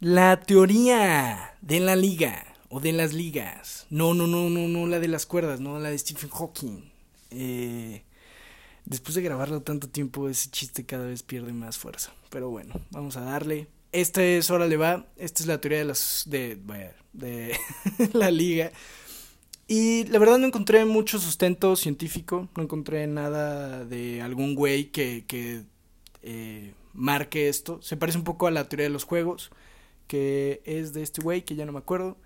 La teoría de la liga o de las ligas. No, no, no, no, no la de las cuerdas, no la de Stephen Hawking. Eh, después de grabarlo tanto tiempo, ese chiste cada vez pierde más fuerza. Pero bueno, vamos a darle. Esta es Hora le va. Esta es la teoría de las. de. de la liga. Y la verdad no encontré mucho sustento científico. No encontré nada de algún güey que. que eh, marque esto. Se parece un poco a la teoría de los juegos. Que es de este güey, que ya no me acuerdo.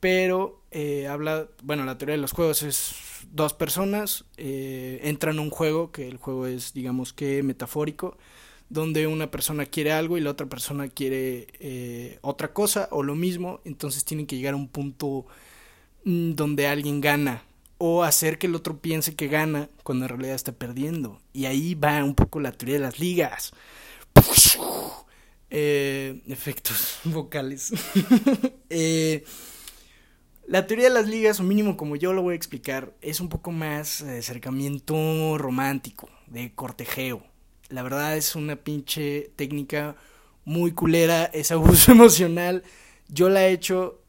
Pero eh, habla. Bueno, la teoría de los juegos es dos personas. Eh, entran a un juego. Que el juego es, digamos que, metafórico donde una persona quiere algo y la otra persona quiere eh, otra cosa o lo mismo, entonces tienen que llegar a un punto mm, donde alguien gana o hacer que el otro piense que gana cuando en realidad está perdiendo. Y ahí va un poco la teoría de las ligas. Eh, efectos vocales. Eh, la teoría de las ligas, o mínimo como yo lo voy a explicar, es un poco más de acercamiento romántico, de cortejeo la verdad es una pinche técnica muy culera, es abuso emocional. Yo la he hecho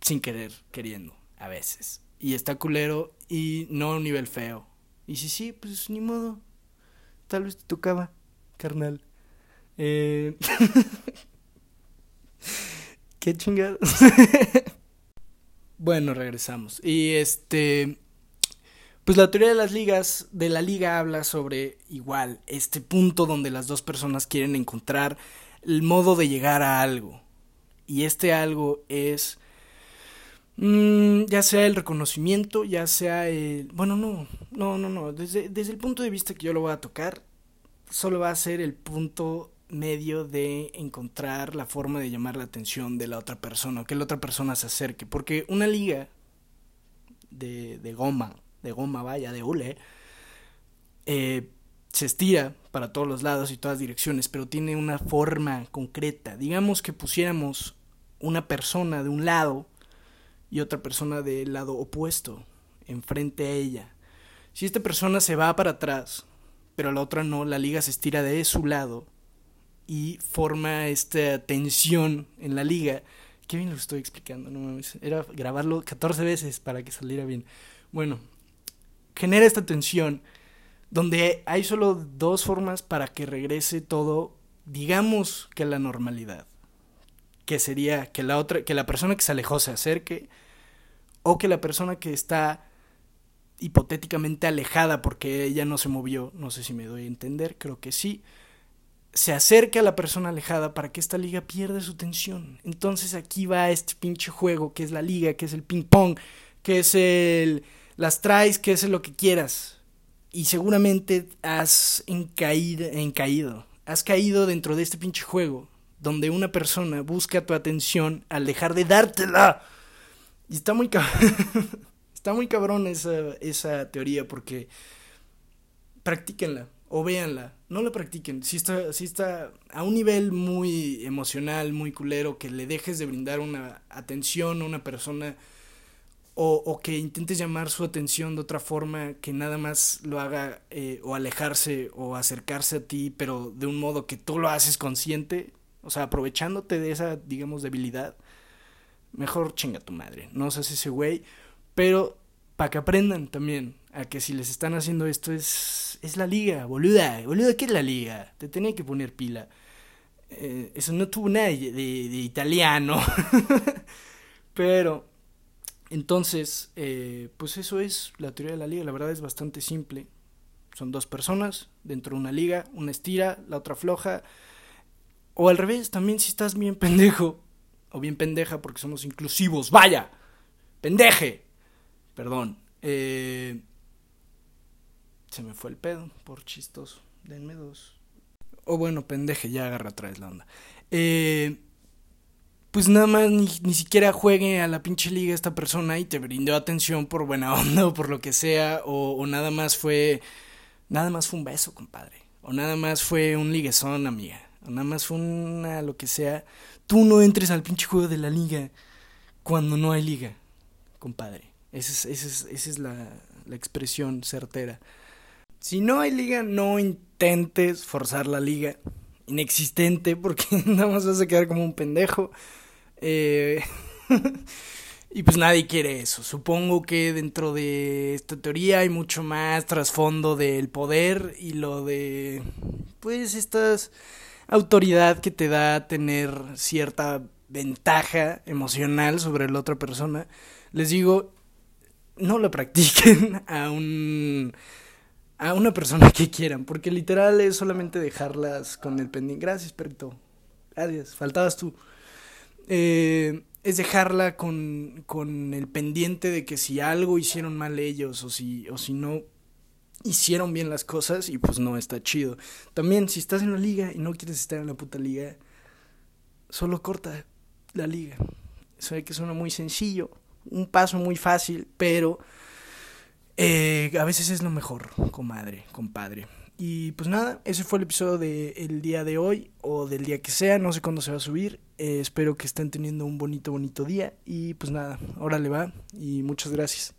sin querer, queriendo, a veces. Y está culero y no a un nivel feo. Y si sí, pues ni modo. Tal vez te tocaba, carnal. Eh... Qué chingados. bueno, regresamos. Y este pues la teoría de las ligas, de la liga habla sobre igual, este punto donde las dos personas quieren encontrar el modo de llegar a algo. Y este algo es mm, ya sea el reconocimiento, ya sea el... Bueno, no, no, no, no. Desde, desde el punto de vista que yo lo voy a tocar, solo va a ser el punto medio de encontrar la forma de llamar la atención de la otra persona, que la otra persona se acerque. Porque una liga de, de goma de goma, vaya, de hule, eh, se estira para todos los lados y todas direcciones, pero tiene una forma concreta. Digamos que pusiéramos una persona de un lado y otra persona del lado opuesto, enfrente a ella. Si esta persona se va para atrás, pero la otra no, la liga se estira de su lado y forma esta tensión en la liga. Qué bien lo estoy explicando, no Era grabarlo 14 veces para que saliera bien. Bueno, genera esta tensión donde hay solo dos formas para que regrese todo, digamos que la normalidad, que sería que la otra, que la persona que se alejó se acerque o que la persona que está hipotéticamente alejada porque ella no se movió, no sé si me doy a entender, creo que sí, se acerque a la persona alejada para que esta liga pierda su tensión. Entonces aquí va este pinche juego que es la liga, que es el ping pong, que es el las traes, que es lo que quieras. Y seguramente has encaído, has caído dentro de este pinche juego, donde una persona busca tu atención al dejar de dártela. Y está muy cabrón, está muy cabrón esa, esa teoría, porque practíquenla o véanla, no la practiquen. Si está, si está a un nivel muy emocional, muy culero, que le dejes de brindar una atención a una persona o, o, que intentes llamar su atención de otra forma que nada más lo haga eh, o alejarse o acercarse a ti, pero de un modo que tú lo haces consciente, o sea, aprovechándote de esa, digamos, debilidad, mejor chinga tu madre, no seas ese güey, pero para que aprendan también a que si les están haciendo esto es, es la liga, boluda, boluda, ¿qué es la liga? Te tenía que poner pila. Eh, eso no tuvo nada de, italiano, pero entonces, eh, pues eso es la teoría de la liga. La verdad es bastante simple. Son dos personas dentro de una liga, una estira, la otra floja. O al revés, también si estás bien pendejo o bien pendeja porque somos inclusivos. Vaya, pendeje. Perdón. Eh, se me fue el pedo por chistoso. Denme dos. O bueno, pendeje, ya agarra atrás la onda. Eh, pues nada más ni, siquiera juegue a la pinche liga esta persona y te brindó atención por buena onda o por lo que sea, o, nada más fue, nada más fue un beso, compadre, o nada más fue un liguezón, amiga, o nada más fue una lo que sea, tú no entres al pinche juego de la liga cuando no hay liga, compadre. Esa es, esa es, es la, la expresión certera. Si no hay liga, no intentes forzar la liga inexistente porque nada más vas a quedar como un pendejo. Eh, y pues nadie quiere eso. Supongo que dentro de esta teoría hay mucho más trasfondo del poder y lo de pues estas autoridad que te da tener cierta ventaja emocional sobre la otra persona. Les digo, no lo practiquen a un a una persona que quieran, porque literal es solamente dejarlas con el pendiente. Gracias, perrito. Gracias, faltabas tú. Eh, es dejarla con, con el pendiente de que si algo hicieron mal ellos o si, o si no hicieron bien las cosas y pues no está chido. También si estás en la liga y no quieres estar en la puta liga, solo corta la liga. Sé que suena muy sencillo, un paso muy fácil, pero eh, a veces es lo mejor, comadre, compadre. Y pues nada, ese fue el episodio del día de hoy o del día que sea, no sé cuándo se va a subir. Eh, espero que estén teniendo un bonito, bonito día. Y pues nada, ahora le va y muchas gracias.